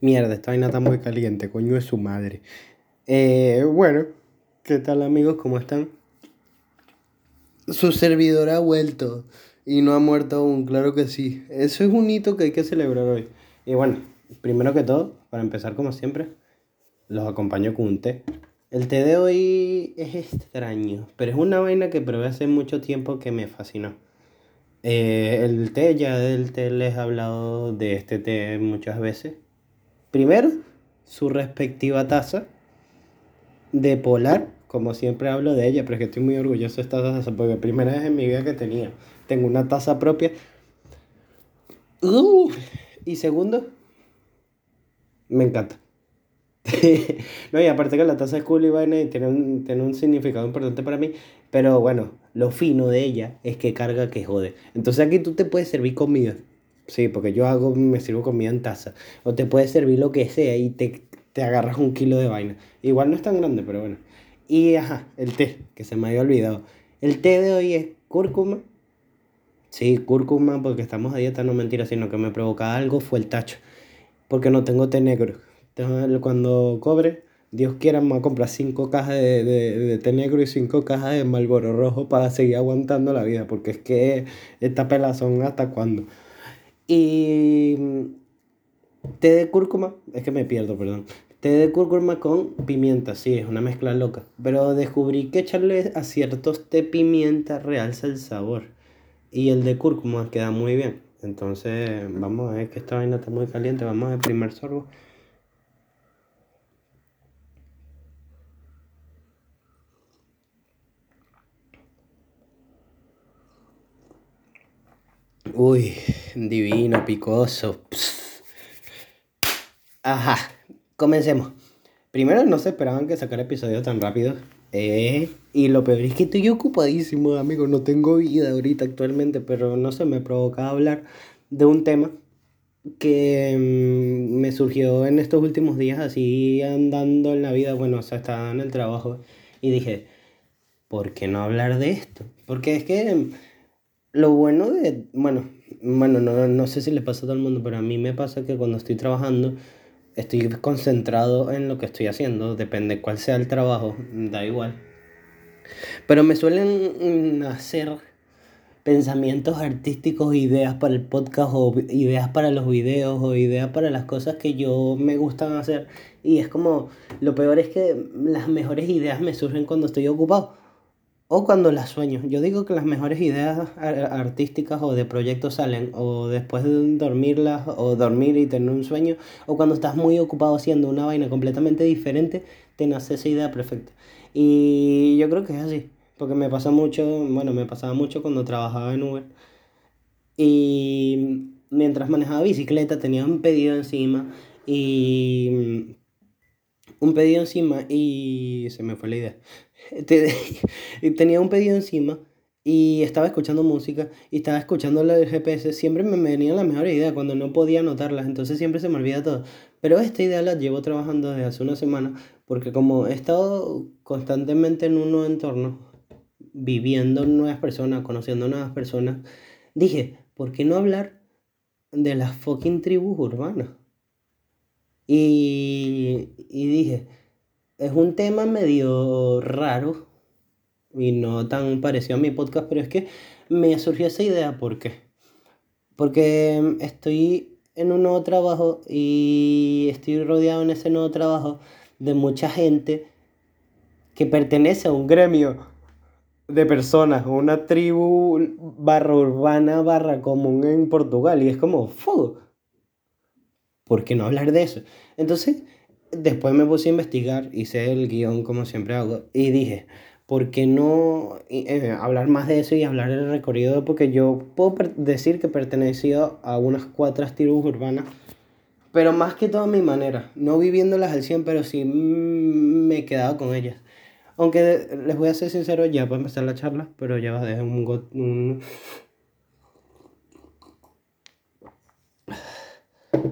Mierda, esta vaina está muy caliente, coño es su madre. Eh, bueno, ¿qué tal amigos? ¿Cómo están? Su servidor ha vuelto y no ha muerto aún, claro que sí. Eso es un hito que hay que celebrar hoy. Y bueno, primero que todo, para empezar como siempre, los acompaño con un té. El té de hoy es extraño, pero es una vaina que probé hace mucho tiempo que me fascinó. Eh, el té, ya del té les he hablado de este té muchas veces. Primero, su respectiva taza de polar, como siempre hablo de ella, pero es que estoy muy orgulloso de esta taza porque primera vez en mi vida que tenía. Tengo una taza propia. Uh, y segundo, me encanta. no, y aparte que la taza es cool y vaina y tiene un, tiene un significado importante para mí, pero bueno, lo fino de ella es que carga que jode. Entonces aquí tú te puedes servir comida Sí, porque yo hago, me sirvo comida en taza. O te puede servir lo que sea y te, te agarras un kilo de vaina. Igual no es tan grande, pero bueno. Y ajá, el té, que se me había olvidado. El té de hoy es cúrcuma. Sí, cúrcuma, porque estamos a dieta, no mentira, sino que me provoca algo fue el tacho. Porque no tengo té negro. Cuando cobre, Dios quiera, me voy a comprar cinco cajas de, de, de té negro y cinco cajas de Malboro rojo para seguir aguantando la vida. Porque es que esta pelazón hasta cuándo. Y té de cúrcuma, es que me pierdo, perdón. Té de cúrcuma con pimienta, sí, es una mezcla loca. Pero descubrí que echarle a ciertos té pimienta realza el sabor. Y el de cúrcuma queda muy bien. Entonces, vamos a ver que esta vaina está muy caliente. Vamos a ver el primer sorbo. Uy, divino, picoso. Ajá, comencemos. Primero, no se esperaban que sacara episodio tan rápido. Eh, y lo peor es que estoy ocupadísimo, amigo. No tengo vida ahorita actualmente, pero no se me provoca hablar de un tema que mm, me surgió en estos últimos días, así andando en la vida. Bueno, o sea, estaba en el trabajo y dije, ¿por qué no hablar de esto? Porque es que lo bueno de, bueno, bueno, no, no sé si le pasa a todo el mundo, pero a mí me pasa que cuando estoy trabajando estoy concentrado en lo que estoy haciendo, depende cuál sea el trabajo, da igual. Pero me suelen hacer pensamientos artísticos, ideas para el podcast o ideas para los videos o ideas para las cosas que yo me gustan hacer. Y es como, lo peor es que las mejores ideas me surgen cuando estoy ocupado o cuando las sueño. Yo digo que las mejores ideas artísticas o de proyectos salen o después de dormirlas o dormir y tener un sueño o cuando estás muy ocupado haciendo una vaina completamente diferente, te nace esa idea perfecta. Y yo creo que es así, porque me pasa mucho, bueno, me pasaba mucho cuando trabajaba en Uber y mientras manejaba bicicleta tenía un pedido encima y un pedido encima y se me fue la idea. tenía un pedido encima y estaba escuchando música y estaba escuchando el GPS. Siempre me venía la mejor idea cuando no podía anotarlas, entonces siempre se me olvida todo. Pero esta idea la llevo trabajando desde hace una semana porque como he estado constantemente en un nuevo entorno, viviendo nuevas personas, conociendo nuevas personas, dije, ¿por qué no hablar de las fucking tribus urbanas? Y, y dije, es un tema medio raro y no tan parecido a mi podcast, pero es que me surgió esa idea. ¿Por qué? Porque estoy en un nuevo trabajo y estoy rodeado en ese nuevo trabajo de mucha gente que pertenece a un gremio de personas, una tribu barra urbana barra común en Portugal. Y es como, fuego. ¿Por qué no hablar de eso? Entonces, después me puse a investigar, hice el guion como siempre hago y dije, ¿por qué no eh, hablar más de eso y hablar del recorrido? Porque yo puedo decir que pertenecido a unas cuatro tribus urbanas, pero más que todo a mi manera, no viviéndolas al 100, pero sí me he quedado con ellas. Aunque les voy a ser sincero, ya para empezar la charla, pero ya va a dejar un, un...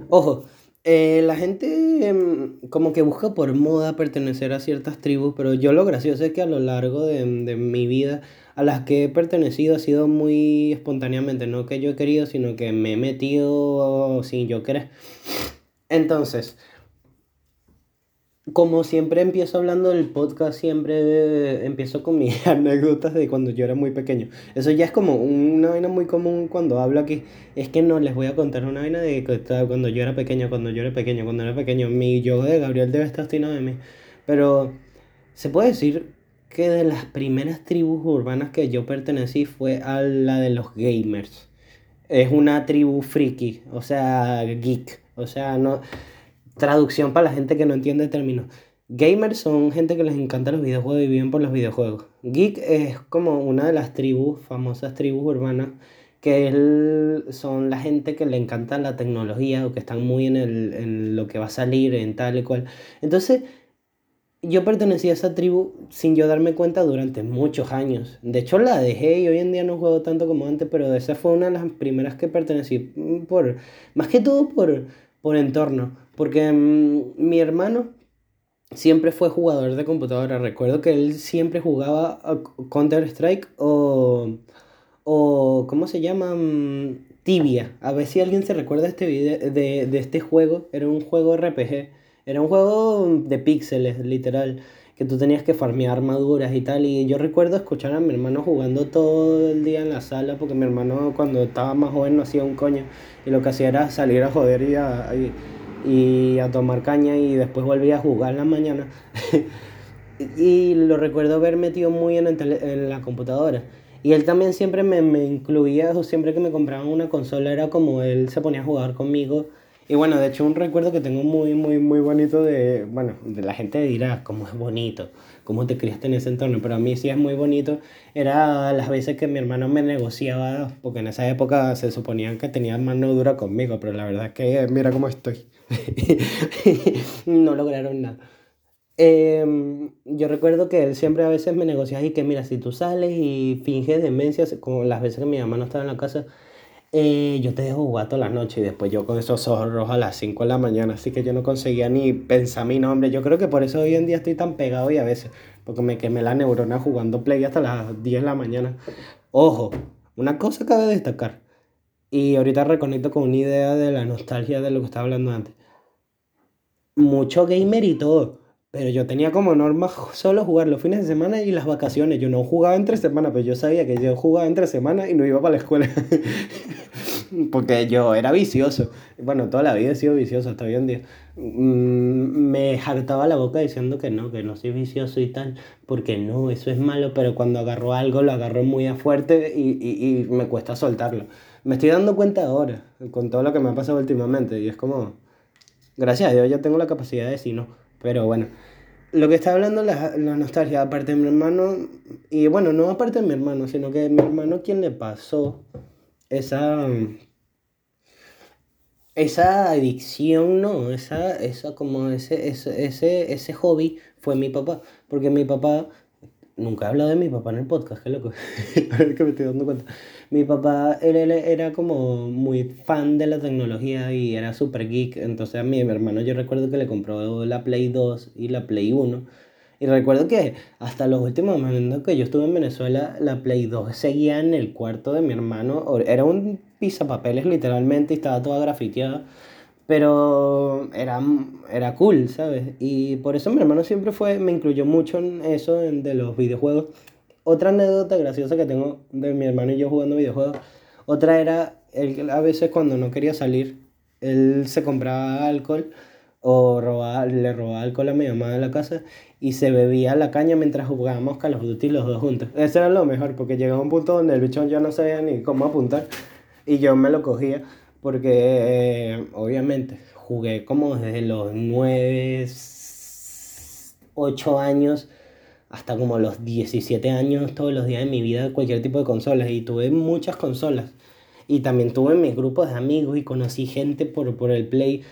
Ojo, eh, la gente em, como que busca por moda pertenecer a ciertas tribus, pero yo lo gracioso es que a lo largo de, de, mi vida a las que he pertenecido ha sido muy espontáneamente, no que yo he querido, sino que me he metido sin yo querer. Entonces, como siempre empiezo hablando del podcast, siempre empiezo con mis anécdotas de cuando yo era muy pequeño. Eso ya es como una vaina muy común cuando hablo aquí. Es que no les voy a contar una vaina de cuando yo era pequeño, cuando yo era pequeño, cuando era pequeño. Mi yo de Gabriel debe estar obstinado de mí. Pero se puede decir que de las primeras tribus urbanas que yo pertenecí fue a la de los gamers. Es una tribu friki, o sea, geek. O sea, no Traducción para la gente que no entiende el término. Gamers son gente que les encanta los videojuegos y viven por los videojuegos. Geek es como una de las tribus, famosas tribus urbanas, que son la gente que le encanta la tecnología o que están muy en, el, en lo que va a salir, en tal y cual. Entonces, yo pertenecía a esa tribu sin yo darme cuenta durante muchos años. De hecho, la dejé y hoy en día no juego tanto como antes, pero esa fue una de las primeras que pertenecí mm, por, más que todo por, por entorno porque mm, mi hermano siempre fue jugador de computadora. Recuerdo que él siempre jugaba Counter-Strike o, o. ¿Cómo se llama? Mm, Tibia. A ver si alguien se recuerda este, de, de este juego. Era un juego RPG. Era un juego de píxeles, literal. Que tú tenías que farmear armaduras y tal. Y yo recuerdo escuchar a mi hermano jugando todo el día en la sala. Porque mi hermano, cuando estaba más joven, no hacía un coño. Y lo que hacía era salir a joder y a y a tomar caña y después volví a jugar en la mañana. y lo recuerdo haber metido muy en, en la computadora. Y él también siempre me, me incluía, siempre que me compraban una consola era como él se ponía a jugar conmigo y bueno, de hecho un recuerdo que tengo muy, muy, muy bonito de, bueno, de la gente dirá, cómo es bonito, cómo te criaste en ese entorno, pero a mí sí es muy bonito, era las veces que mi hermano me negociaba, porque en esa época se suponían que tenía mano dura conmigo, pero la verdad es que mira cómo estoy. no lograron nada. Em, yo recuerdo que él siempre a veces me negociaba y que mira, si tú sales y finges demencia, como las veces que mi mamá no estaba en la casa, eh, yo te dejo jugar la noche y después yo con esos ojos rojos a las 5 de la mañana, así que yo no conseguía ni pensar mi nombre. Yo creo que por eso hoy en día estoy tan pegado y a veces, porque me quemé la neurona jugando play hasta las 10 de la mañana. Ojo, una cosa cabe destacar, y ahorita reconecto con una idea de la nostalgia de lo que estaba hablando antes. Mucho gamer y todo pero yo tenía como norma solo jugar los fines de semana y las vacaciones. Yo no jugaba entre semanas, pero yo sabía que yo jugaba entre semana y no iba para la escuela. Porque yo era vicioso. Bueno, toda la vida he sido vicioso hasta hoy en día. Mm, me hartaba la boca diciendo que no, que no soy vicioso y tal. Porque no, eso es malo, pero cuando agarro algo lo agarro muy a fuerte y, y, y me cuesta soltarlo. Me estoy dando cuenta ahora, con todo lo que me ha pasado últimamente. Y es como, gracias a Dios ya tengo la capacidad de decir no. Pero bueno, lo que está hablando la, la nostalgia, aparte de mi hermano, y bueno, no aparte de mi hermano, sino que mi hermano quien le pasó esa esa adicción, no, esa, esa como ese, ese, ese, ese hobby fue mi papá, porque mi papá Nunca he hablado de mi papá en el podcast, qué loco. a ver que me estoy dando cuenta. Mi papá, él, era como muy fan de la tecnología y era súper geek. Entonces a mi hermano yo recuerdo que le compró la Play 2 y la Play 1. Y recuerdo que hasta los últimos momentos que yo estuve en Venezuela, la Play 2 seguía en el cuarto de mi hermano. Era un pisapapeles literalmente y estaba toda grafiteada pero era, era cool, ¿sabes? Y por eso mi hermano siempre fue, me incluyó mucho en eso de los videojuegos. Otra anécdota graciosa que tengo de mi hermano y yo jugando videojuegos, otra era, él a veces cuando no quería salir, él se compraba alcohol o robaba, le robaba alcohol a mi mamá de la casa y se bebía la caña mientras jugábamos Call of Duty los dos juntos. Eso era lo mejor, porque llegaba un punto donde el bichón ya no sabía ni cómo apuntar y yo me lo cogía porque eh, obviamente jugué como desde los 9, 8 años hasta como los 17 años todos los días de mi vida cualquier tipo de consolas y tuve muchas consolas y también tuve mis grupos de amigos y conocí gente por, por el Play.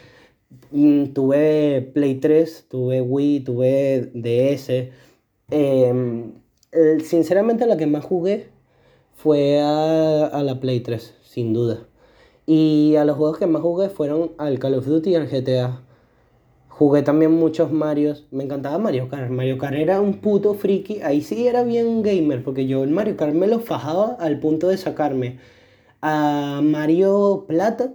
Mm, tuve Play 3, tuve Wii, tuve DS. Em, sinceramente la que más jugué fue a, a la Play 3, sin duda. Y a los juegos que más jugué fueron al Call of Duty y al GTA. Jugué también muchos Marios. Me encantaba Mario Kart. Mario Kart era un puto friki. Ahí sí era bien gamer, porque yo el Mario Kart me lo fajaba al punto de sacarme a Mario Plata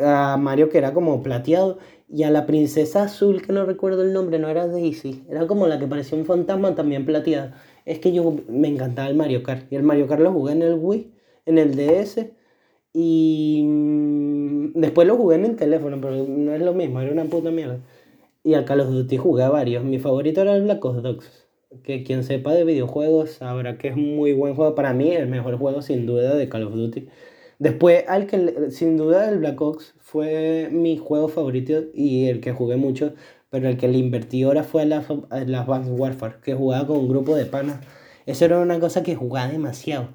a Mario que era como plateado y a la princesa azul, que no recuerdo el nombre, no era Daisy, era como la que parecía un fantasma también plateada. Es que yo me encantaba el Mario Kart. Y el Mario Kart lo jugué en el Wii, en el DS. Y mm, después lo jugué en el teléfono, pero no es lo mismo, era una puta mierda. Y al Call of Duty jugué a varios. Mi favorito era el Black Ops 2. Que quien sepa de videojuegos sabrá que es muy buen juego. Para mí, el mejor juego sin duda de Call of Duty. Después, al que sin duda el Black Ops fue mi juego favorito y el que jugué mucho, pero el que le invertí ahora fue las la Warfare, que jugaba con un grupo de panas. Eso era una cosa que jugaba demasiado.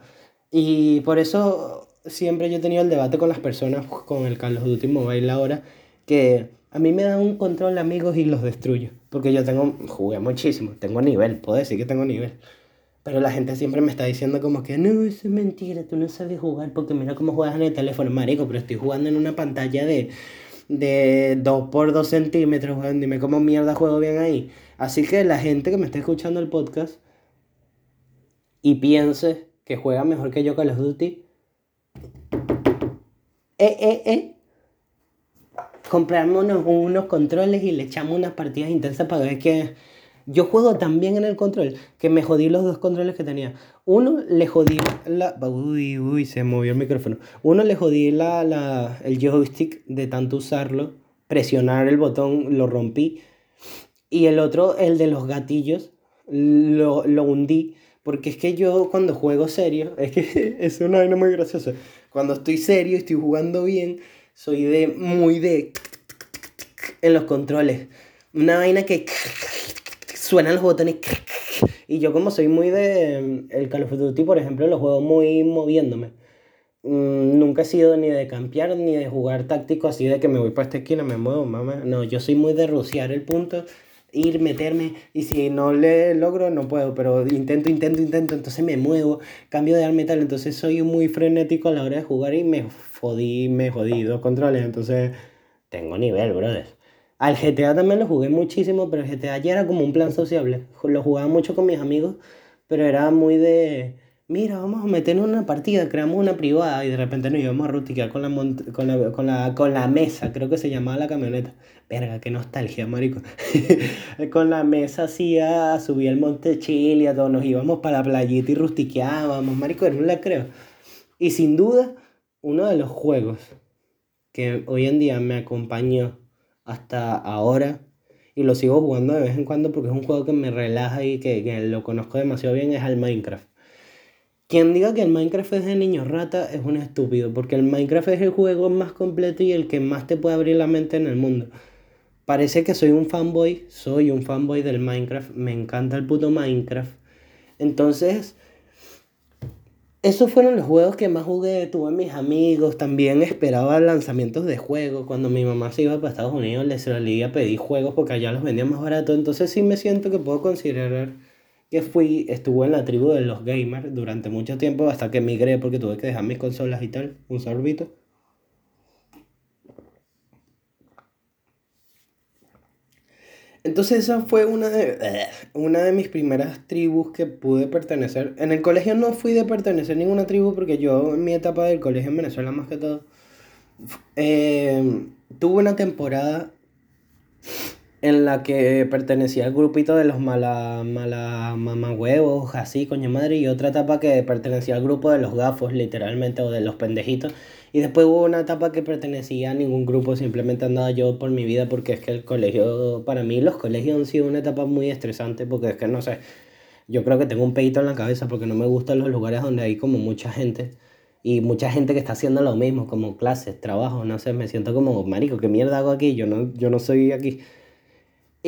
Y por eso siempre yo he tenido el debate con las personas con el Call of Duty Mobile ahora, que a mí me dan un control amigos y los destruyo. Porque yo tengo, jugué muchísimo, tengo nivel, puedo decir que tengo nivel. Pero la gente siempre me está diciendo como que no, eso es mentira, tú no sabes jugar porque mira cómo juegas en el teléfono, marico, pero estoy jugando en una pantalla de, de 2 por 2 centímetros, dime cómo mierda juego bien ahí. Así que la gente que me está escuchando el podcast y piense que juega mejor que yo Call of Duty, eh, eh, eh, unos, unos controles y le echamos unas partidas intensas para ver que yo juego tan bien en el control que me jodí los dos controles que tenía. Uno le jodí la... Uy, uy, se movió el micrófono. Uno le jodí la, la, el joystick de tanto usarlo, presionar el botón, lo rompí. Y el otro, el de los gatillos, lo, lo hundí. Porque es que yo cuando juego serio, es que es una vaina muy graciosa. Cuando estoy serio, estoy jugando bien, soy de muy de en los controles. Una vaina que suenan los botones. Y yo como soy muy de... El Call of Duty, por ejemplo, lo juego muy moviéndome. Mm, nunca he sido ni de campear ni de jugar táctico así de que me voy para esta esquina, me muevo, mamá. No, yo soy muy de rociar el punto, ir, meterme. Y si no le logro, no puedo. Pero intento, intento, intento. Entonces me muevo, cambio de arma y tal. Entonces soy muy frenético a la hora de jugar y me jodí, me jodí dos controles. Entonces tengo nivel, brother. Al GTA también lo jugué muchísimo, pero el GTA ya era como un plan sociable. Lo jugaba mucho con mis amigos, pero era muy de, mira, vamos a meternos en una partida, creamos una privada y de repente nos íbamos a ruticar con la, con la, con la, con la mesa, creo que se llamaba la camioneta. Verga, qué nostalgia, marico. con la mesa así a subir el monte Chile, a todos nos íbamos para la playita y rustiqueábamos, marico, no la creo. Y sin duda, uno de los juegos que hoy en día me acompañó hasta ahora y lo sigo jugando de vez en cuando porque es un juego que me relaja y que, que lo conozco demasiado bien es el Minecraft. Quien diga que el Minecraft es de niño rata es un estúpido, porque el Minecraft es el juego más completo y el que más te puede abrir la mente en el mundo. Parece que soy un fanboy, soy un fanboy del Minecraft, me encanta el puto Minecraft. Entonces, esos fueron los juegos que más jugué, tuve mis amigos, también esperaba lanzamientos de juegos. Cuando mi mamá se iba para Estados Unidos, le solía pedir juegos porque allá los vendían más barato. Entonces sí me siento que puedo considerar que fui, estuve en la tribu de los gamers durante mucho tiempo hasta que migré porque tuve que dejar mis consolas y tal, un sorbito. Entonces esa fue una de, una de mis primeras tribus que pude pertenecer. En el colegio no fui de pertenecer a ninguna tribu porque yo en mi etapa del colegio en Venezuela más que todo, eh, tuve una temporada en la que pertenecía al grupito de los mala, mala huevos, así, coño madre, y otra etapa que pertenecía al grupo de los gafos, literalmente, o de los pendejitos. Y después hubo una etapa que pertenecía a ningún grupo, simplemente andaba yo por mi vida porque es que el colegio, para mí los colegios han sido una etapa muy estresante porque es que no sé, yo creo que tengo un peito en la cabeza porque no me gustan los lugares donde hay como mucha gente y mucha gente que está haciendo lo mismo, como clases, trabajo, no sé, me siento como, marico, ¿qué mierda hago aquí? Yo no, yo no soy aquí.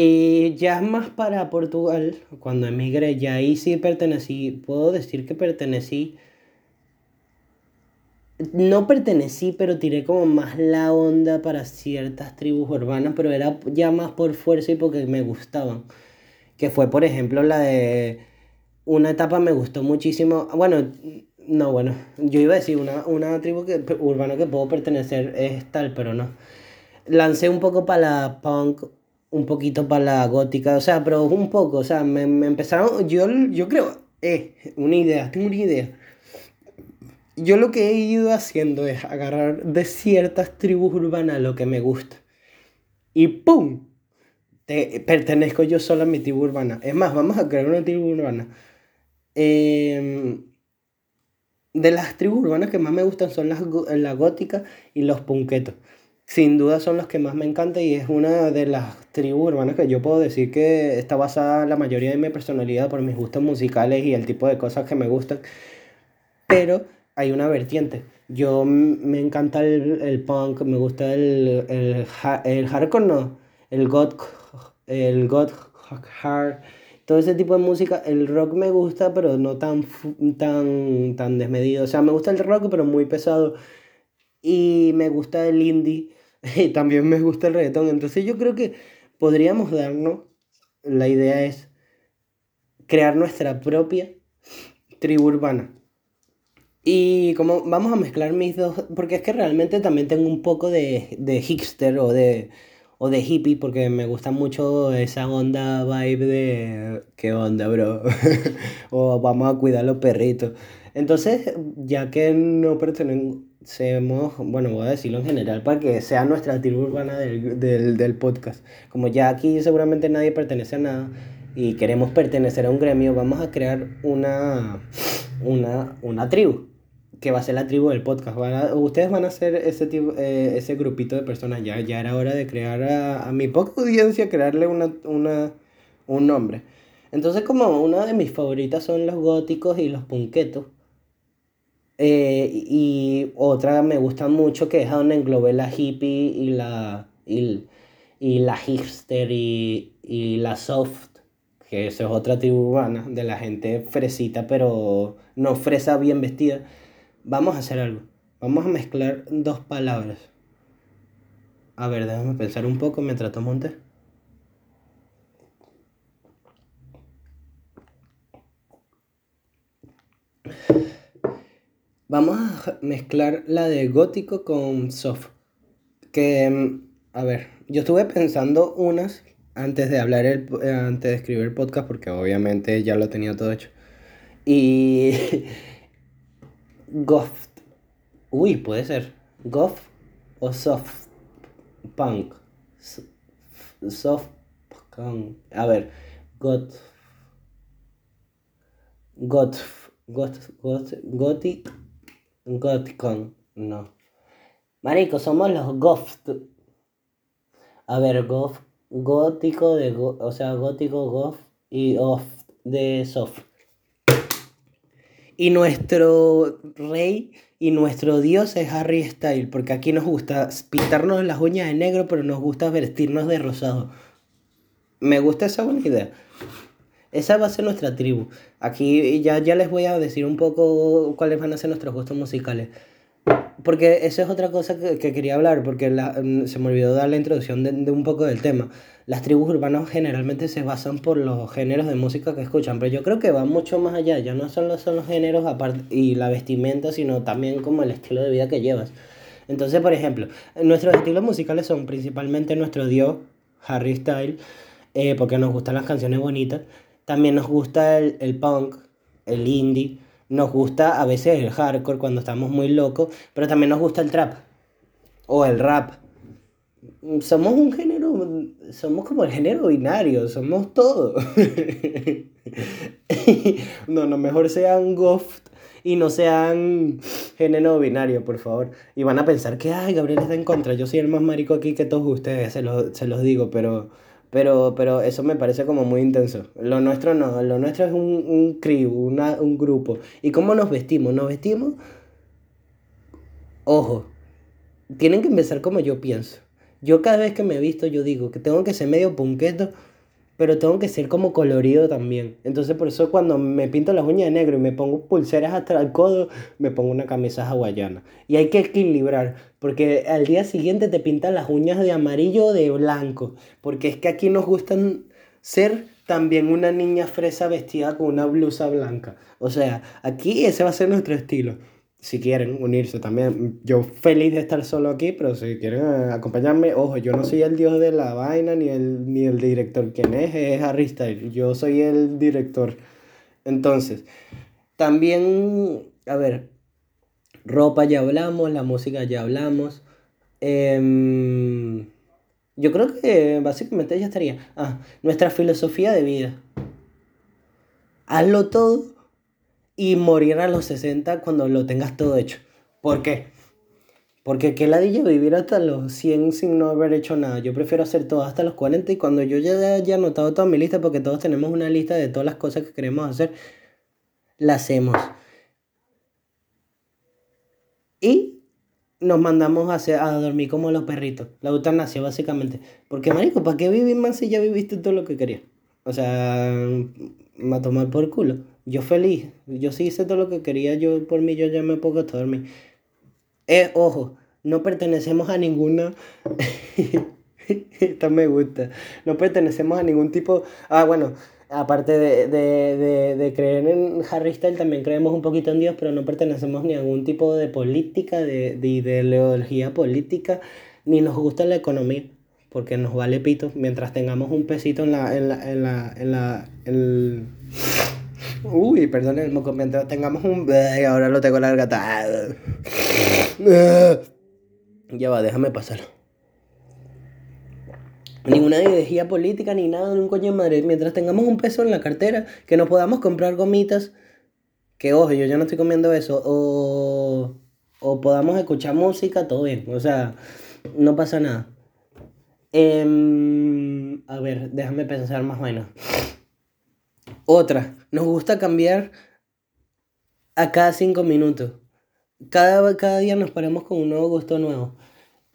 Y ya más para Portugal, cuando emigré, ya ahí sí pertenecí, puedo decir que pertenecí no pertenecí, pero tiré como más la onda para ciertas tribus urbanas, pero era ya más por fuerza y porque me gustaban. Que fue, por ejemplo, la de... Una etapa me gustó muchísimo. Bueno, no, bueno, yo iba a decir una, una tribu que, urbana que puedo pertenecer es tal, pero no. Lancé un poco para la punk, un poquito para la gótica, o sea, pero un poco, o sea, me, me empezaron, yo, yo creo, eh, una idea, tengo una idea yo lo que he ido haciendo es agarrar de ciertas tribus urbanas lo que me gusta. Y ¡pum! Te, pertenezco yo solo a mi tribu urbana. Es más, vamos a crear una tribu urbana. Em, de las tribus urbanas que más me gustan son las, la gótica y los punquetos. Sin duda son los que más me encantan y es una de las tribus urbanas que yo puedo decir que está basada la mayoría de mi personalidad por mis gustos musicales y el tipo de cosas que me gustan. Pero hay una vertiente. Yo me encanta el, el punk, me gusta el, el, el hardcore, no, el god, el god hard, todo ese tipo de música. El rock me gusta, pero no tan, tan, tan desmedido. O sea, me gusta el rock, pero muy pesado. Y me gusta el indie. Y también me gusta el reggaetón. Entonces yo creo que podríamos darnos, la idea es crear nuestra propia tribu urbana y como vamos a mezclar mis dos, porque es que realmente también tengo un poco de, de hipster o de, o de hippie, porque me gusta mucho esa onda vibe de, ¿qué onda, bro? o vamos a cuidar los perritos. Entonces, ya que no pertenecemos, bueno, voy a decirlo en general, para que sea nuestra tribu urbana del, del, del podcast. Como ya aquí seguramente nadie pertenece a nada y queremos pertenecer a un gremio, vamos a crear una, una, una tribu que va a ser la tribu del podcast. ustedes van a ser ese, tipo, eh, ese grupito de personas. Ya, ya era hora de crear a, mi poca audiencia, crearle una, una, un nombre. Entonces, como una de mis favoritas son los góticos y los punquetos. Eh, y otra me gusta mucho que es donde englobé la hippie y la, y, y la hipster y, y la soft que eso es otra tribu urbana de la gente fresita, pero no fresa bien vestida. Vamos a hacer algo. Vamos a mezclar dos palabras. A ver, déjame pensar un poco mientras tomo un. Vamos a mezclar la de gótico con soft. Que, mm, a ver, yo estuve pensando unas antes de hablar, el, eh, antes de escribir el podcast, porque obviamente ya lo tenía todo hecho. Y Goth. Uy, puede ser. Goth o soft punk. Soft punk. A ver. Goth. Goth. Goth. Goth. Gothicon. No. Marico, somos los Goth. A ver, Goth. Gótico de. o sea, gótico, Goth y off de soft. Y nuestro rey y nuestro dios es Harry Styles, porque aquí nos gusta pintarnos las uñas de negro, pero nos gusta vestirnos de rosado. Me gusta esa buena idea. Esa va a ser nuestra tribu. Aquí ya, ya les voy a decir un poco cuáles van a ser nuestros gustos musicales. Porque esa es otra cosa que, quería hablar, porque mm, se me olvidó dar la introducción de, de un poco del tema las tribus urbanas generalmente se basan por los géneros de música que escuchan, pero yo creo que va mucho más allá, ya no solo son los géneros aparte y la vestimenta, sino también como el estilo de vida que llevas. Entonces, por ejemplo, nuestros estilos musicales son principalmente nuestro dios, Harry Style, eh, porque nos gustan las canciones bonitas, también nos gusta el, el punk, el indie, nos gusta a veces el hardcore cuando estamos muy locos, pero también nos gusta el trap o el rap somos un género, somos como el género binario, somos todo. no, no, mejor sean goth y no sean género binario, por favor. Y van a pensar que, ay, Gabriel está en contra, yo soy el más marico aquí que todos ustedes, se, se los digo, pero, pero, pero eso me parece como muy intenso. Lo nuestro no, lo nuestro es un, un crew, un grupo. ¿Y cómo nos vestimos? Nos vestimos, ojo, tienen que empezar como yo pienso. Yo cada vez que me visto, yo digo que tengo que ser medio punqueto, pero tengo que ser como colorido también. Entonces por eso cuando me pinto las uñas de negro y me pongo pulseras hasta el codo, me pongo una camisa hawaiana. Y hay que equilibrar, porque al día siguiente te pintan las uñas de amarillo o de blanco, porque es que aquí nos gustan ser también una niña fresa vestida con una blusa blanca. O sea, aquí ese va a ser nuestro estilo si quieren unirse también. Yo feliz de estar solo aquí, pero si quieren eh, acompañarme, ojo, yo no soy el dios de la vaina ni el, ni el director. Quien es es Harry. Yo soy el director. Entonces, también, a ver, Ropa ya hablamos, la música ya hablamos. Em, yo creo que básicamente ya estaría. Ah, nuestra filosofía de vida. Hazlo todo y morir a los 60 cuando lo tengas todo hecho. ¿Por qué? Porque qué ladilla vivir hasta los 100 sin no haber hecho nada. Yo prefiero hacer todo hasta los 40 y cuando yo ya haya anotado toda mi lista, porque todos tenemos una lista de todas las cosas que queremos hacer, la hacemos. Y nos mandamos a, hacer, a dormir como los perritos. La eutanasia, básicamente. Porque, marico, ¿para qué vivir más si ya viviste todo lo que querías? O sea, me tomar por culo. Yo feliz. Yo sí hice todo lo que quería. Yo por mí, yo ya me puedo hasta dormir. Eh, ojo, no pertenecemos a ninguna... Esta me gusta. No pertenecemos a ningún tipo... Ah, bueno, aparte de, de, de, de, creer en Harry Styles, también creemos un poquito en Dios, pero no pertenecemos ni a ningún tipo de política, de, de ideología política, ni nos gusta la economía, porque nos vale pito mientras tengamos un pesito en la... En la, en la, en la en Uy, moco, mientras tengamos un... Ahora lo tengo larga. Ya va, déjame pasarlo. Ninguna ideología política ni nada de un coño de madre. Mientras tengamos un peso en la cartera, que nos podamos comprar gomitas, que ojo, yo ya no estoy comiendo eso, o, o podamos escuchar música, todo bien. O sea, no pasa nada. Eh, a ver, déjame pensar más menos. Otra, nos gusta cambiar a cada cinco minutos. Cada, cada día nos paramos con un nuevo gusto nuevo.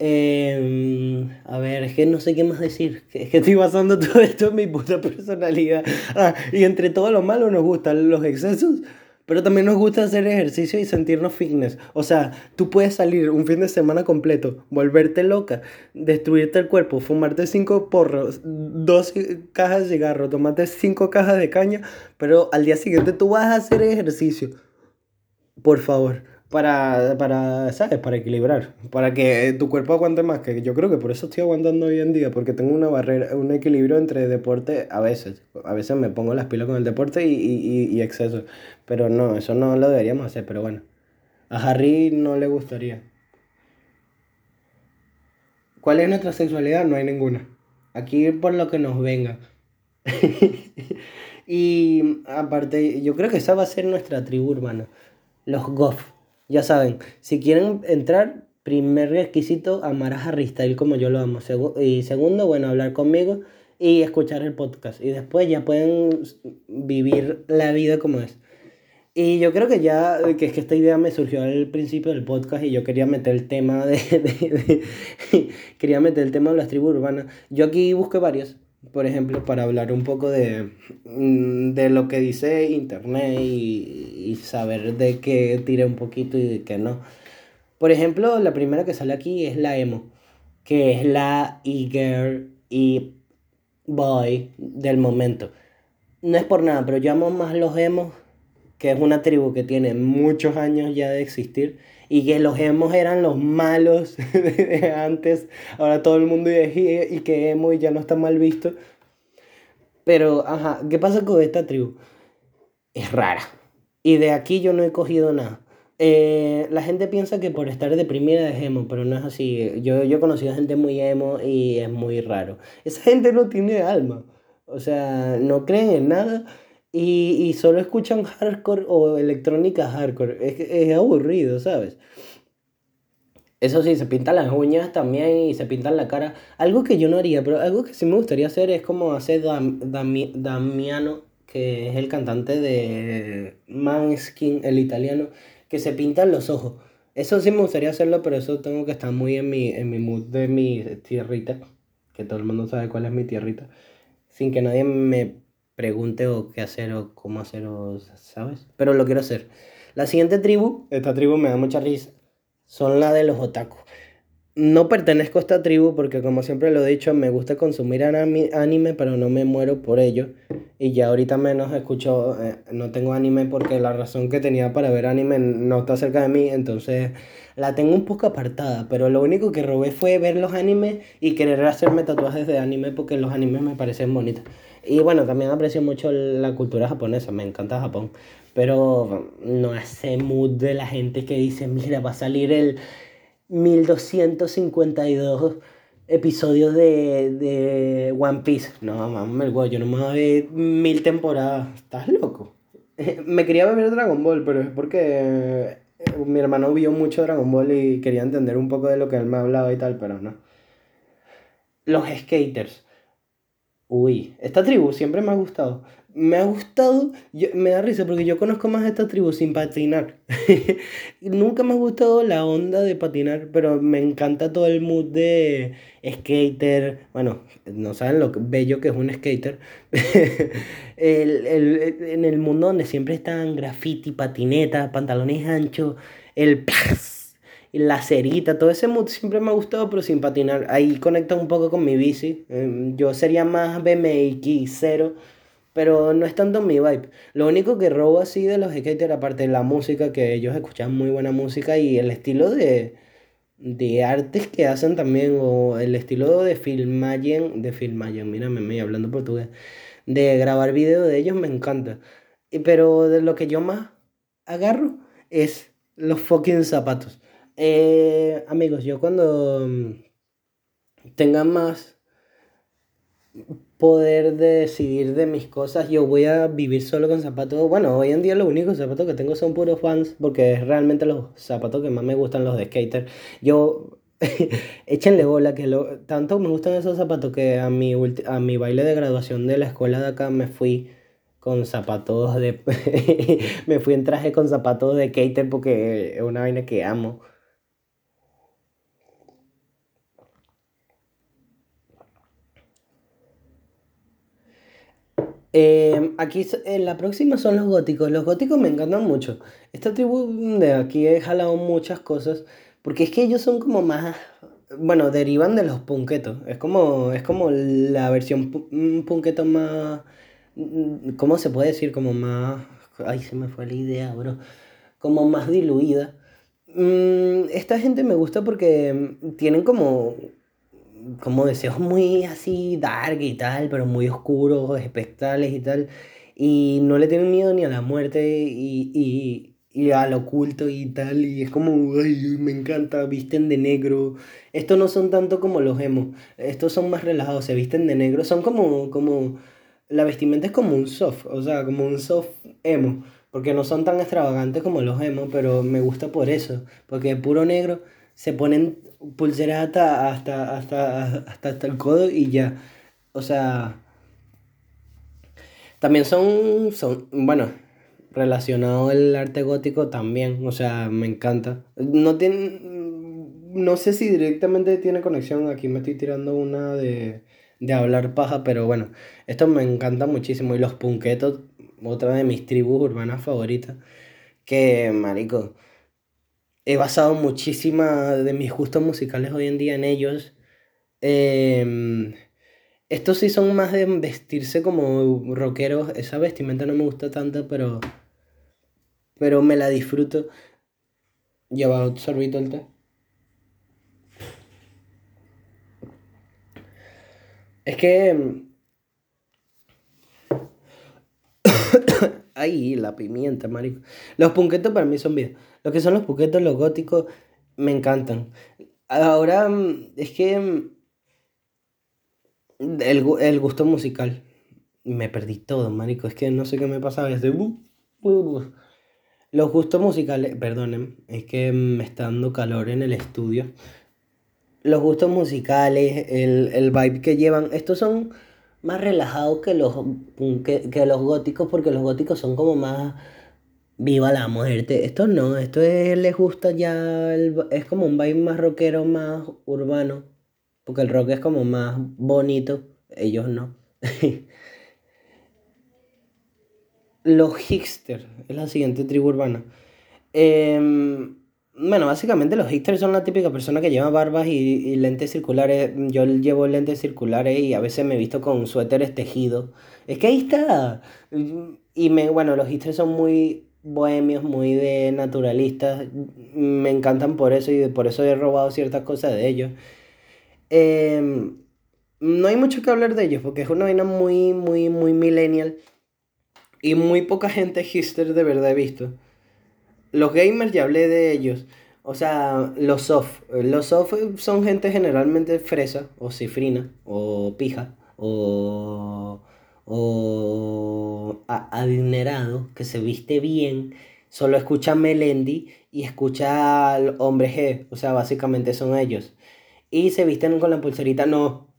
Eh, a ver, es que no sé qué más decir. Es que estoy basando todo esto en mi puta personalidad. Ah, y entre todo lo malo nos gustan los excesos, pero también nos gusta hacer ejercicio y sentirnos fitness. O sea, tú puedes salir un fin de semana completo, volverte loca, destruirte el cuerpo, fumarte cinco porros, dos cajas de cigarro, tomarte cinco cajas de caña, pero al día siguiente tú vas a hacer ejercicio. Por favor para, para, ¿sabes? Para equilibrar, para que tu cuerpo aguante más, que yo creo que por eso estoy aguantando hoy en día, porque tengo una barrera, un equilibrio entre deporte a veces, a veces me pongo las pilas con el deporte y, y, y exceso, pero no, eso no lo deberíamos hacer, pero bueno, a Harry no le gustaría. ¿Cuál es nuestra sexualidad? No hay ninguna. Aquí por lo que nos venga. y aparte, yo creo que esa va a ser nuestra tribu, hermano. Los goth. Ya saben, si quieren entrar, primer requisito, amar a Harry como yo lo amo. y segundo, bueno, hablar conmigo y escuchar el podcast. Y después ya pueden vivir la vida como es. Y yo creo que ya, que es que esta idea me surgió al principio del podcast y yo quería meter el tema de, quería meter el tema de las tribus urbanas. Yo aquí busqué varias, por ejemplo, para hablar un poco de, mm, de lo que dice Internet y, saber de qué tira un poquito y de qué no. Por ejemplo, la primera que sale aquí es la emo, que es la e-girl y boy del momento. No es por nada, pero yo amo más los emos, que es una tribu que tiene muchos años ya de existir y que los emos eran los malos de antes, ahora todo el mundo y que emo y ya no está mal visto. Pero, ajá, ¿qué pasa con esta tribu? Es rara. Y de aquí yo no he cogido nada. Eh, la gente piensa que por estar deprimida es emo, pero no es así. Yo, yo he conocido gente muy emo y es muy raro. Esa gente no tiene alma. O sea, no creen en nada y, y solo escuchan hardcore o electrónica hardcore. Es, es aburrido, ¿sabes? Eso sí, se pintan las uñas también y se pintan la cara. Algo que yo no haría, pero algo que sí me gustaría hacer es como hacer Damiano, que es el cantante de Manskin, el italiano, que se pintan los ojos. Eso sí me gustaría hacerlo, pero eso tengo que estar muy en mi, en mi mood de mi tierrita, que todo el mundo sabe cuál es mi tierrita, sin que nadie me pregunte o qué hacer o cómo hacer o, ¿sabes? Pero lo quiero hacer. La siguiente tribu, esta tribu me da mucha risa, son la de los otaku. No pertenezco a esta tribu porque como siempre lo he dicho, me gusta consumir anime, pero no me muero por ello. Y ya ahorita menos escucho, eh, no tengo anime porque la razón que tenía para ver anime no está cerca de mí, entonces la tengo un poco apartada. Pero lo único que robé fue ver los animes y querer hacerme tatuajes de anime porque los animes me parecen bonitos. Y bueno, también aprecio mucho la cultura japonesa, me encanta Japón. Pero no ese mood de la gente que dice, mira, va a salir el 1252 episodios de, de One Piece. No, mames, yo no me voy a ver mil temporadas. ¿Estás loco? me quería ver Dragon Ball, pero es porque mi hermano vio mucho Dragon Ball y quería entender un poco de lo que él me hablaba y tal, pero no. Los skaters. Uy, esta tribu siempre me ha gustado me ha gustado, me da risa porque yo conozco más esta tribu sin patinar. Nunca me ha gustado la onda de patinar, pero me encanta todo el mood de skater. Bueno, no saben lo bello que es un skater. el, el, en el mundo donde siempre están graffiti, patineta, pantalones anchos, el la cerita, todo ese mood siempre me ha gustado, pero sin patinar. Ahí conecta un poco con mi bici. Em, yo sería más BMX 0 pero no es tanto mi vibe. Lo único que robo así de los skaters, aparte de la música, que ellos escuchan muy buena música y el estilo de, de artes que hacen también, o el estilo de filmagen, de filmagen, mírame, me hablando portugués, de grabar video de ellos me encanta. Pero de lo que yo más agarro es los fucking zapatos. Eh, amigos, yo cuando tenga más poder de decidir de mis cosas. Yo voy a vivir solo con zapatos. Bueno, hoy en día los únicos zapatos que tengo son puros fans porque es realmente los zapatos que más me gustan, los de skater. Yo, échenle bola, que lo, tanto me gustan esos zapatos que a mi, a mi baile de graduación de la escuela de acá me fui con zapatos de... me fui en traje con zapatos de skater porque es una vaina que amo. Eh, aquí en la próxima son los góticos. Los góticos me encantan mucho. Esta tribu de aquí he jalado muchas cosas. Porque es que ellos son como más. Bueno, derivan de los punquetos. Es como, es como la versión punqueto más. ¿Cómo se puede decir? Como más. Ay, se me fue la idea, bro. Como más diluida. Mm, esta gente me gusta porque tienen como como deseos muy así dark y tal, pero muy oscuros, espectrales y tal. Y no le tienen miedo ni a la muerte y, y, y al oculto y tal. Y es como, ay, me encanta, visten de negro. Estos no son tanto como los emo. Estos son más relajados, se visten de negro. Son como, como, la vestimenta es como un soft, o sea, como un soft emo. Porque no son tan extravagantes como los emo, pero me gusta por eso. Porque puro negro se ponen pulseras hasta, hasta, hasta, hasta, el codo y ya. O sea, también son, son, bueno, relacionado el arte gótico también, o sea, me encanta. No tiene, no sé si directamente tiene conexión, aquí me estoy tirando una de, de hablar paja, pero bueno, esto me encanta muchísimo. Y los punquetos, otra de mis tribus urbanas favoritas, que, marico, he basado muchísimas de mis gustos musicales hoy en día en ellos. Em, estos sí son más de vestirse como rockeros. Esa vestimenta no me gusta tanto, pero. Pero me la disfruto. Lleva un sorbito el té. Es que. Ahí, la pimienta, marico. Los punquetos para mí son bien. Lo que son los punquetos, los góticos, me encantan. Ahora, mm, es que. Mm, el, el gusto musical. Me perdí todo, marico. Es que no sé qué me pasaba. Estoy... Los gustos musicales, perdonen, es que me está dando calor en el estudio. Los gustos musicales, el, el vibe que llevan, estos son más relajados que los, que, los góticos, porque los góticos son como más viva la muerte. Esto no, esto es, les gusta ya, es como un vibe más rockero, más urbano, porque el rock es como más bonito, ellos no. los hipsters es la siguiente tribu urbana. Eh, bueno, básicamente los hipsters son la típica persona que lleva barbas y, lentes circulares. Yo llevo lentes circulares y a veces me visto con suéteres tejidos. Es que ahí está. Y me, bueno, los hipsters son muy bohemios, muy de naturalistas. Me encantan por eso y por eso he robado ciertas cosas de ellos. Em, no hay mucho que hablar de ellos porque es una vaina muy, muy, muy millennial y muy poca gente hipster de verdad he visto. Los gamers ya hablé de ellos. O sea, los soft. Los soft son gente generalmente fresa o cifrina o pija o, o adinerado que se viste bien. Solo escucha Melendi y escucha al hombre G. O sea, básicamente son ellos. Y se visten con la pulserita. No,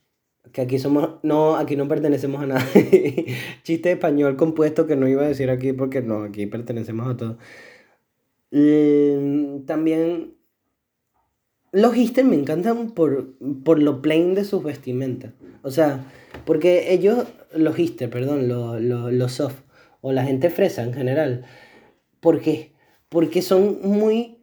que aquí somos, no, aquí no pertenecemos a nada. Chiste español compuesto que no iba a decir aquí porque no, aquí pertenecemos a todo. Mm, también los Hister me encantan por, por lo plain de sus vestimentas. O sea, porque ellos, los Hister, perdón, los, los soft, o la gente fresa en general. ¿Por qué? Porque son muy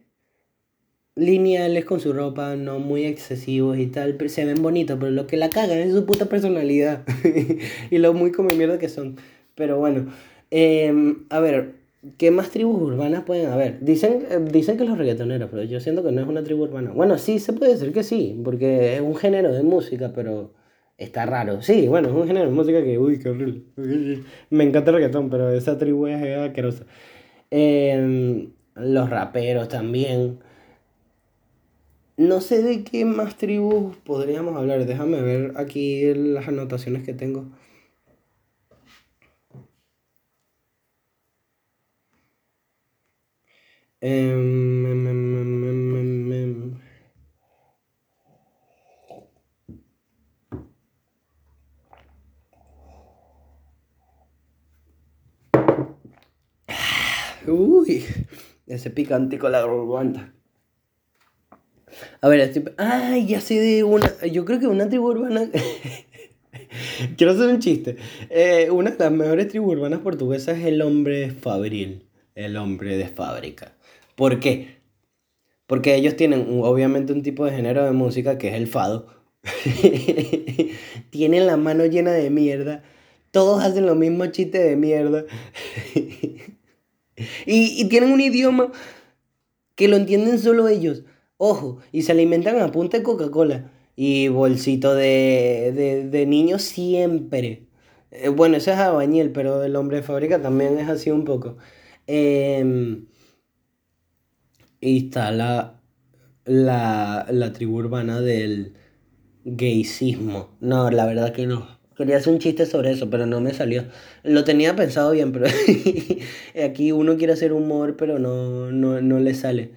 lineales con su ropa, no muy excesivos y tal, se ven bonitos, pero lo que la cagan es su puta personalidad y lo muy como mierda que son. Pero bueno, em, a ver, ¿qué más tribus urbanas pueden haber? Dicen, eh, dicen que los reggaetoneros, pero yo siento que no es una tribu urbana. Bueno, sí, se puede decir que sí, porque es un género de música, pero está raro. Sí, bueno, es un género de música que, uy, qué horrible. Me encanta el reggaetón, pero esa tribu es asquerosa. Em, los raperos también. No sé de qué más tribus podríamos hablar. Déjame ver aquí las anotaciones que tengo. Em, em, em, Uy, ese picantico la garganta. A ver, estoy... Ay, ya sé de una... Yo creo que una tribu urbana... Quiero hacer un chiste. Eh, una de las mejores tribus urbanas portuguesas es el hombre fabril. El hombre de fábrica. ¿Por qué? Porque ellos tienen obviamente un tipo de género de música que es el fado. tienen la mano llena de mierda. Todos hacen lo mismo chiste de mierda. y, y tienen un idioma que lo entienden solo ellos. Ojo, y se alimentan a punta de Coca-Cola. Y bolsito de, de, niños siempre. Eh, bueno, eso es abañil, pero el hombre de fábrica también es así un poco. Em, y está la, la, tribu urbana del gayismo. No, la verdad que no. Quería hacer un chiste sobre eso, pero no me salió. Lo tenía pensado bien, pero aquí uno quiere hacer humor, pero no, no, no le sale.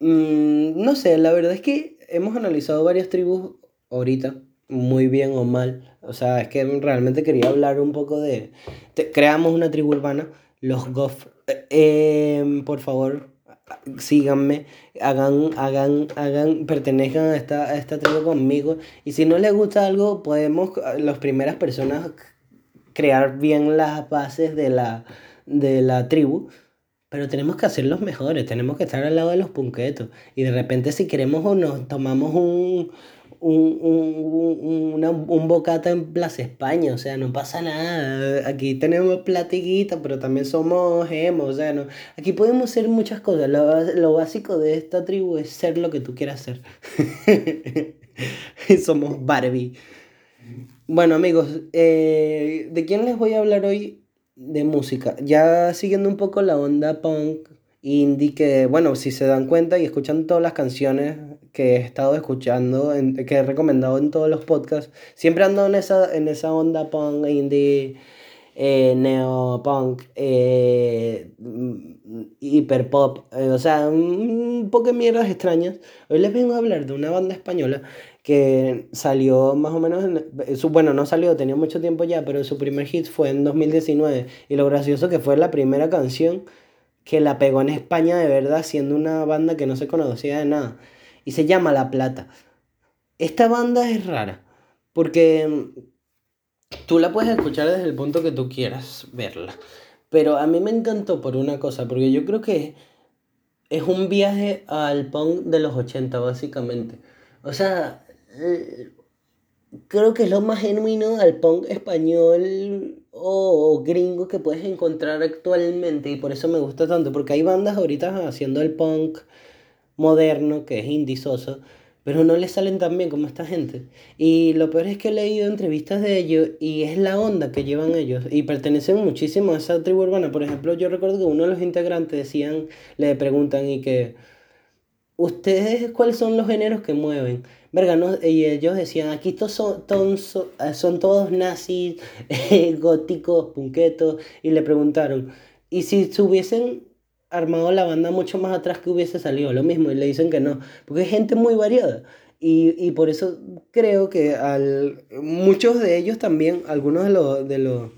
Mm, no sé, la verdad es que hemos analizado varias tribus ahorita, muy bien o mal. O sea, es que realmente quería hablar un poco de... creamos una tribu urbana, los Goff. Eh, em, por favor, síganme, hagan, hagan, hagan, pertenezcan a esta, a esta tribu conmigo. Y si no les gusta algo, podemos, las primeras personas, crear bien las bases de la, de la tribu pero tenemos que hacer los mejores, tenemos que estar al lado de los punquetos. Y de repente si queremos o nos tomamos un, un, un, una, un bocata en Plaza España, o sea, no pasa nada. Aquí tenemos platiquita, pero también somos hemos, o sea, no. Aquí podemos hacer muchas cosas. Lo, lo básico de esta tribu es ser lo que tú quieras ser. somos Barbie. Bueno amigos, eh, ¿de quién les voy a hablar hoy? De música. Ya siguiendo un poco la onda punk, indie, que bueno, si se dan cuenta y escuchan todas las canciones que he estado escuchando, que he recomendado en todos los podcasts, siempre ando en esa, en esa onda punk, indie, eh, neo punk, eh, hiper pop, eh, o sea, un poco de mierdas extrañas. Hoy les vengo a hablar de una banda española que salió más o menos, en, su, bueno, no salió, tenía mucho tiempo ya, pero su primer hit fue en 2019. Y lo gracioso que fue la primera canción que la pegó en España de verdad, siendo una banda que no se conocía de nada. Y se llama La Plata. Esta banda es rara, porque mm, tú la puedes escuchar desde el punto que tú quieras verla. Pero a mí me encantó por una cosa, porque yo creo que es un viaje al punk de los 80, básicamente. O sea, eh, creo que es lo más genuino al punk español o, gringo que puedes encontrar actualmente y por eso me gusta tanto, porque hay bandas ahorita haciendo el punk moderno, que es indisoso, pero no les salen tan bien como esta gente. Y lo peor es que he leído entrevistas de ellos y es la onda que llevan ellos y pertenecen muchísimo a esa tribu urbana. Por ejemplo, yo recuerdo que uno de los integrantes decían, le preguntan y que, ¿ustedes cuáles son los géneros que mueven? Verga, y ellos decían, aquí son, son, todos nazis, góticos, punquetos, y le preguntaron, ¿y si se hubiesen armado la banda mucho más atrás que hubiese salido lo mismo y le dicen que no, porque es gente muy variada. Y, y por eso creo que al, muchos de ellos también, algunos de los, de los,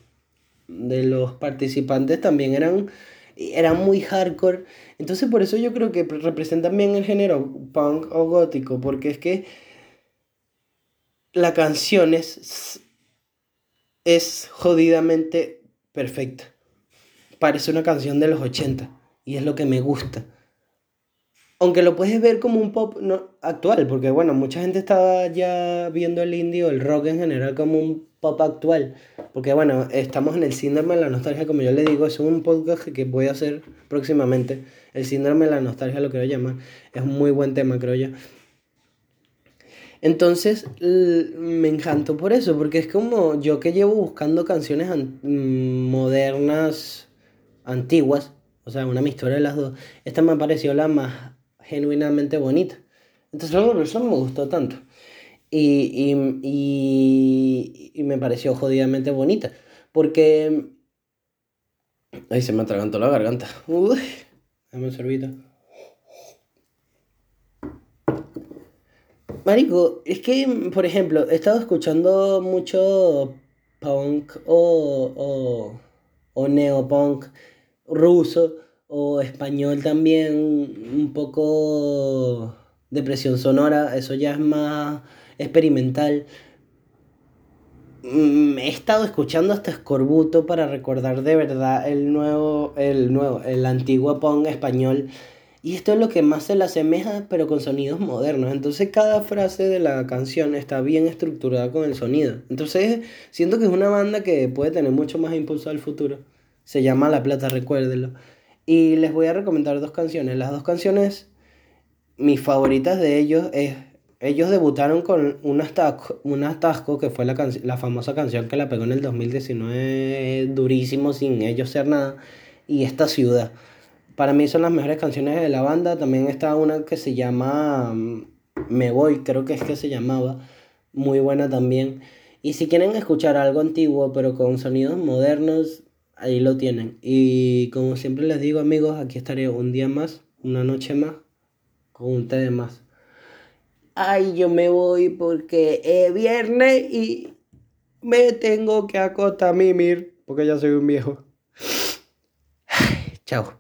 de los participantes también eran, eran muy hardcore. Entonces por eso yo creo que representan bien el género punk o gótico, porque es que la canción es, es jodidamente perfecta. Parece una canción de los 80 y es lo que me gusta. Aunque lo puedes ver como un pop no, actual, porque bueno, mucha gente estaba ya viendo el indie o el rock en general como un pop actual. Porque bueno, estamos en el síndrome de la nostalgia, como yo le digo, es un podcast que voy a hacer próximamente. El síndrome de la nostalgia lo quiero llamar. Es un muy buen tema, creo yo. Entonces me encantó por eso, porque es como yo que llevo buscando canciones mm, modernas, antiguas, o sea, una mixtura de las dos. Esta me pareció la más genuinamente bonita. Entonces, por eso me gustó tanto. Y, y, y, me pareció jodidamente bonita. Porque. Ay, se me atragantó la garganta. Uy, dame un sorbito. Marico, es que, por ejemplo, he estado escuchando mucho punk o, o, o neopunk ruso o español también, un poco depresión sonora, eso ya es más experimental. Mm, he estado escuchando hasta Escorbuto para recordar de verdad el nuevo, el nuevo, el antiguo punk español. Y esto es lo que más se le asemeja, pero con sonidos modernos. Entonces cada frase de la canción está bien estructurada con el sonido. Entonces siento que es una banda que puede tener mucho más impulso al futuro. Se llama La Plata, recuérdenlo. Y les voy a recomendar dos canciones. Las dos canciones, mis favoritas de ellos es... Ellos debutaron con un atasco, un atasco que fue la, la famosa canción que la pegó en el 2019 durísimo sin ellos ser nada. Y esta ciudad. Para mí son las mejores canciones de la banda. También está una que se llama mm, Me Voy, creo que es que se llamaba. Muy buena también. Y si quieren escuchar algo antiguo pero con sonidos modernos, ahí lo tienen. Y como siempre les digo amigos, aquí estaré un día más, una noche más, con de más. Ay, yo me voy porque es viernes y me tengo que acostar a mimir porque ya soy un viejo. chao.